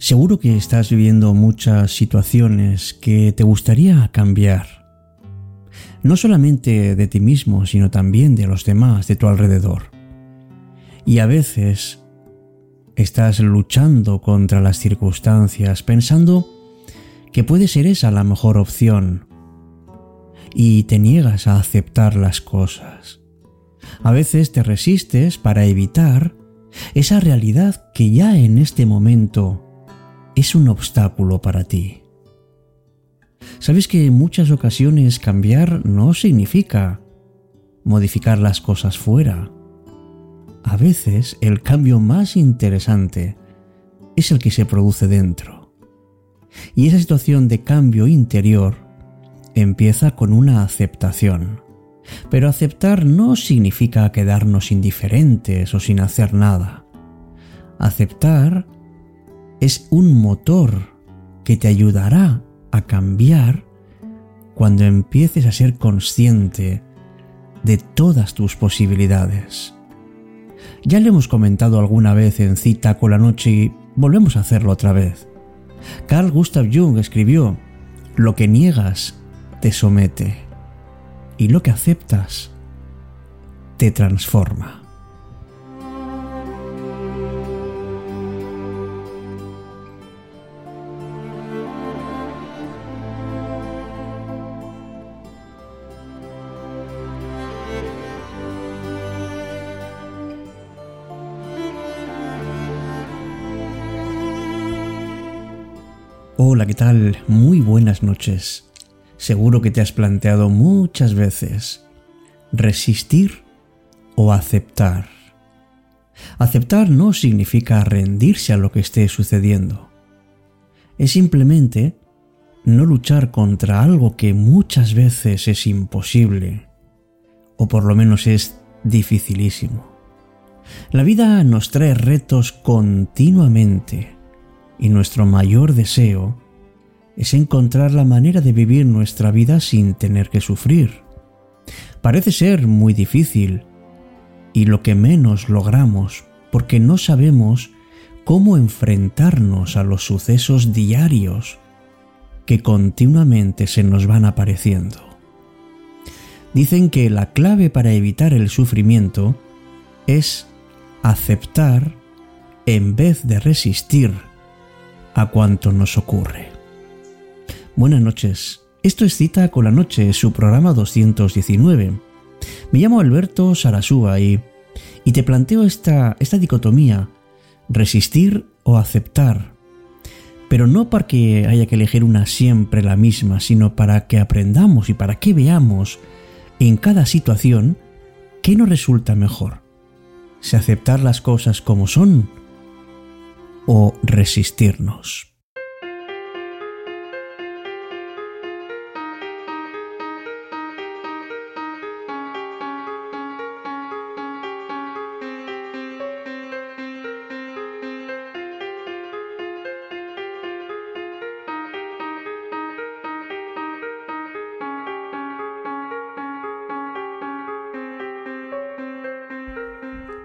Seguro que estás viviendo muchas situaciones que te gustaría cambiar. No solamente de ti mismo, sino también de los demás de tu alrededor. Y a veces estás luchando contra las circunstancias pensando que puede ser esa la mejor opción y te niegas a aceptar las cosas. A veces te resistes para evitar esa realidad que ya en este momento es un obstáculo para ti. Sabes que en muchas ocasiones cambiar no significa modificar las cosas fuera. A veces el cambio más interesante es el que se produce dentro. Y esa situación de cambio interior empieza con una aceptación. Pero aceptar no significa quedarnos indiferentes o sin hacer nada. Aceptar es un motor que te ayudará a cambiar cuando empieces a ser consciente de todas tus posibilidades. Ya le hemos comentado alguna vez en cita con la noche y volvemos a hacerlo otra vez. Carl Gustav Jung escribió, lo que niegas te somete y lo que aceptas te transforma. Hola, ¿qué tal? Muy buenas noches. Seguro que te has planteado muchas veces resistir o aceptar. Aceptar no significa rendirse a lo que esté sucediendo. Es simplemente no luchar contra algo que muchas veces es imposible, o por lo menos es dificilísimo. La vida nos trae retos continuamente y nuestro mayor deseo es encontrar la manera de vivir nuestra vida sin tener que sufrir. Parece ser muy difícil y lo que menos logramos porque no sabemos cómo enfrentarnos a los sucesos diarios que continuamente se nos van apareciendo. Dicen que la clave para evitar el sufrimiento es aceptar en vez de resistir a cuanto nos ocurre. Buenas noches. Esto es Cita con la Noche, su programa 219. Me llamo Alberto Sarasúa y, y te planteo esta, esta dicotomía, resistir o aceptar. Pero no para que haya que elegir una siempre la misma, sino para que aprendamos y para que veamos en cada situación qué nos resulta mejor. Si aceptar las cosas como son o resistirnos.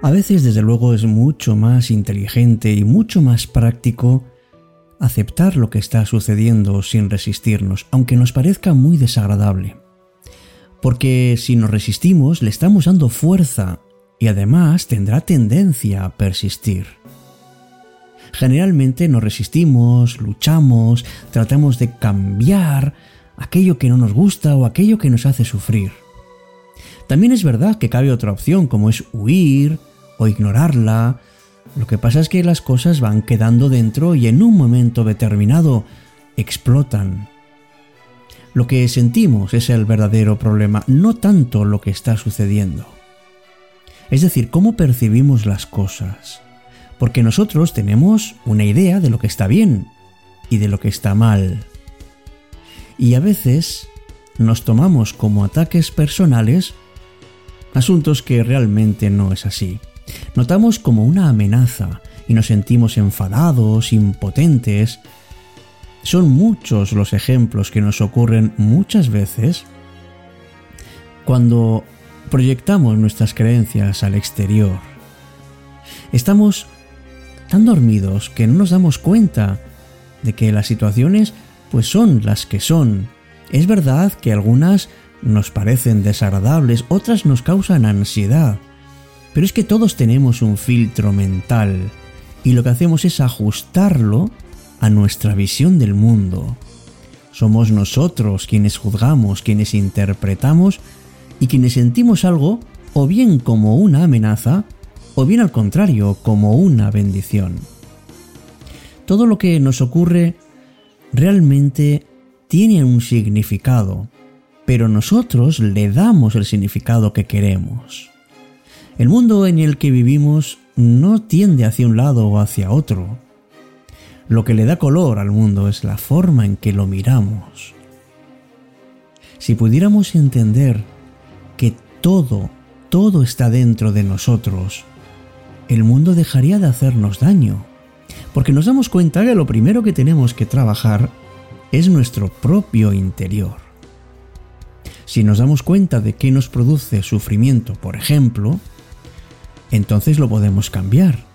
A veces, desde luego, es mucho más inteligente y mucho más práctico aceptar lo que está sucediendo sin resistirnos, aunque nos parezca muy desagradable. Porque si nos resistimos, le estamos dando fuerza y además tendrá tendencia a persistir. Generalmente nos resistimos, luchamos, tratamos de cambiar aquello que no nos gusta o aquello que nos hace sufrir. También es verdad que cabe otra opción como es huir, o ignorarla. Lo que pasa es que las cosas van quedando dentro y en un momento determinado explotan. Lo que sentimos es el verdadero problema, no tanto lo que está sucediendo. Es decir, cómo percibimos las cosas. Porque nosotros tenemos una idea de lo que está bien y de lo que está mal. Y a veces nos tomamos como ataques personales asuntos que realmente no es así notamos como una amenaza y nos sentimos enfadados, impotentes. Son muchos los ejemplos que nos ocurren muchas veces cuando proyectamos nuestras creencias al exterior. Estamos tan dormidos que no nos damos cuenta de que las situaciones pues son las que son. Es verdad que algunas nos parecen desagradables, otras nos causan ansiedad, pero es que todos tenemos un filtro mental y lo que hacemos es ajustarlo a nuestra visión del mundo. Somos nosotros quienes juzgamos, quienes interpretamos y quienes sentimos algo o bien como una amenaza o bien al contrario como una bendición. Todo lo que nos ocurre realmente tiene un significado, pero nosotros le damos el significado que queremos. El mundo en el que vivimos no tiende hacia un lado o hacia otro. Lo que le da color al mundo es la forma en que lo miramos. Si pudiéramos entender que todo, todo está dentro de nosotros, el mundo dejaría de hacernos daño, porque nos damos cuenta que lo primero que tenemos que trabajar es nuestro propio interior. Si nos damos cuenta de qué nos produce sufrimiento, por ejemplo, entonces lo podemos cambiar.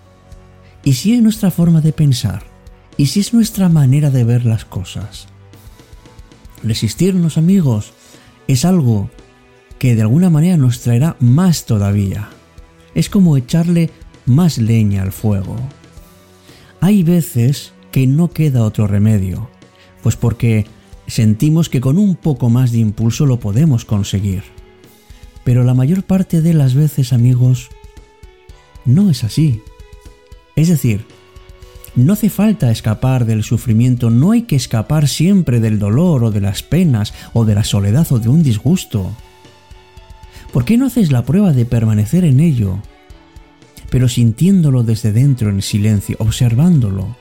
Y si es nuestra forma de pensar, y si es nuestra manera de ver las cosas. Resistirnos, amigos, es algo que de alguna manera nos traerá más todavía. Es como echarle más leña al fuego. Hay veces que no queda otro remedio, pues porque sentimos que con un poco más de impulso lo podemos conseguir. Pero la mayor parte de las veces, amigos, no es así. Es decir, no hace falta escapar del sufrimiento, no hay que escapar siempre del dolor o de las penas o de la soledad o de un disgusto. ¿Por qué no haces la prueba de permanecer en ello, pero sintiéndolo desde dentro en silencio, observándolo,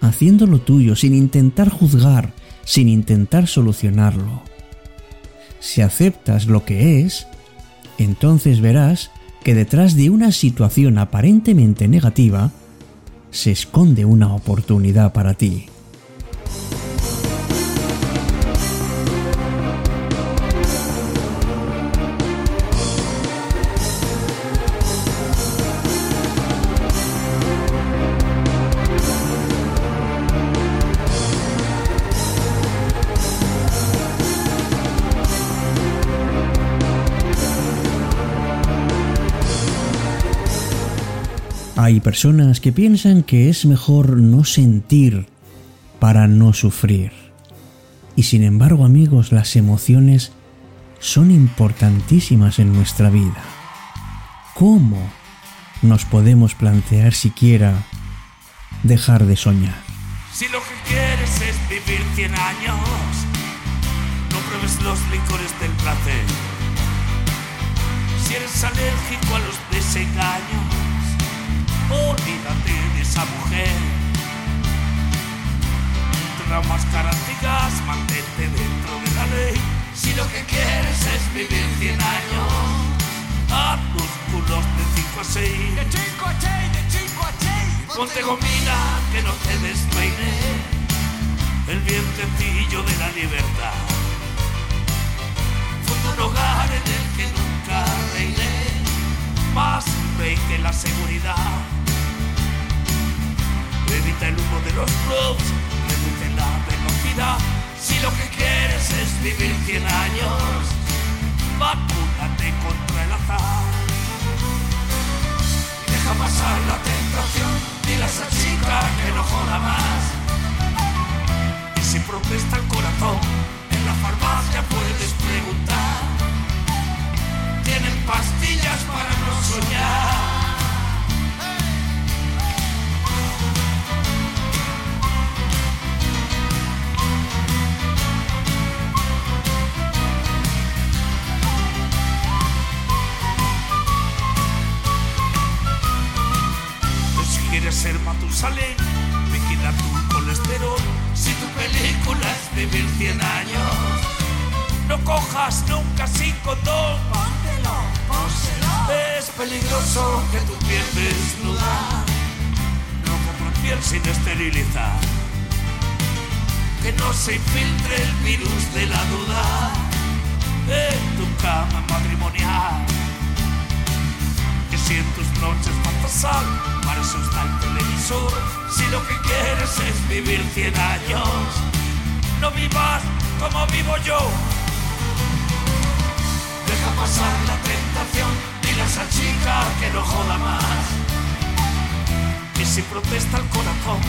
haciéndolo tuyo, sin intentar juzgar, sin intentar solucionarlo? Si aceptas lo que es, entonces verás que detrás de una situación aparentemente negativa se esconde una oportunidad para ti. Hay personas que piensan que es mejor no sentir para no sufrir. Y sin embargo, amigos, las emociones son importantísimas en nuestra vida. ¿Cómo nos podemos plantear siquiera dejar de soñar? Si lo que quieres es vivir 100 años, no pruebes los licores del placer. Si eres alérgico a los desengaños, olvídate de esa mujer. Máscaras digas, mantente dentro de la ley. Si lo que quieres es vivir 100 años, haz músculos de 5 a 6. De 5 a 6, de 5 a 6. Ponte gomina que no te despeine el vientecillo de la libertad. Fue un hogar en el que nunca reiné, más rey que la seguridad. Evita el humo de los clubs, reduce la velocidad. Si lo que quieres es vivir 100 años, vacúnate contra el azar. Deja pasar la tentación, dile a esa que no joda más. Y si protesta el corazón, en la farmacia puedes vivir 100 años, no cojas nunca sin condón. Póntelo, pónselo. Es peligroso que tu piel desnuda no compres piel sin esterilizar. Que no se infiltre el virus de la duda en tu cama matrimonial. Que si en tus noche es fantasal, para eso está el televisor. Si lo que quieres es vivir 100 años, no vivas como vivo yo. Deja pasar la tentación, dile a esa chica que no joda más. Y si protesta el corazón,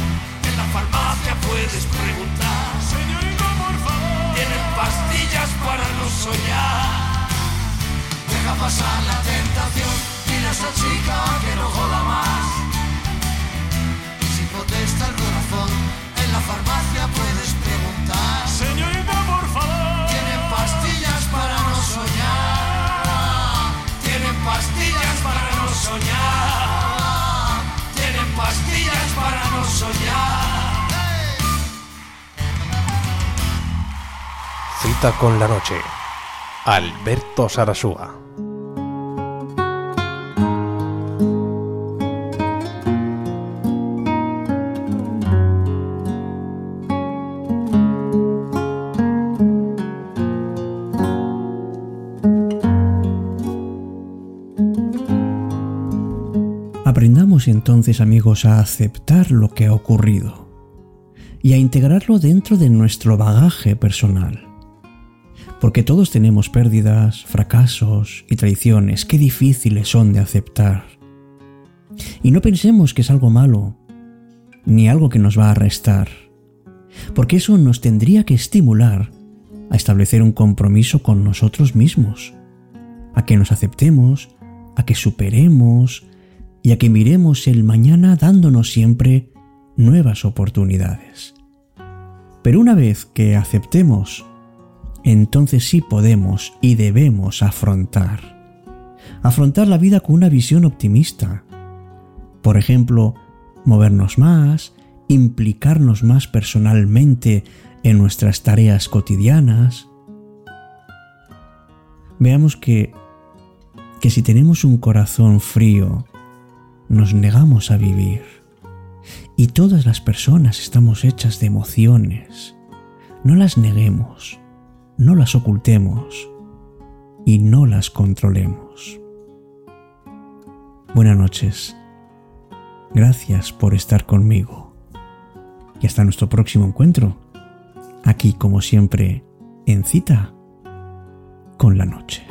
en la farmacia puedes preguntar. Señorita, por favor. Tienen pastillas para no soñar. Deja pasar la tentación, Con la noche. Alberto Sarasúa. Aprendamos entonces amigos a aceptar lo que ha ocurrido y a integrarlo dentro de nuestro bagaje personal. Porque todos tenemos pérdidas, fracasos y traiciones que difíciles son de aceptar. Y no pensemos que es algo malo, ni algo que nos va a restar, porque eso nos tendría que estimular a establecer un compromiso con nosotros mismos, a que nos aceptemos, a que superemos y a que miremos el mañana dándonos siempre nuevas oportunidades. Pero una vez que aceptemos, entonces sí podemos y debemos afrontar. Afrontar la vida con una visión optimista. Por ejemplo, movernos más, implicarnos más personalmente en nuestras tareas cotidianas. Veamos que, que si tenemos un corazón frío, nos negamos a vivir. Y todas las personas estamos hechas de emociones. No las neguemos, no las ocultemos y no las controlemos. Buenas noches. Gracias por estar conmigo. Y hasta nuestro próximo encuentro. Aquí, como siempre, en cita con la noche.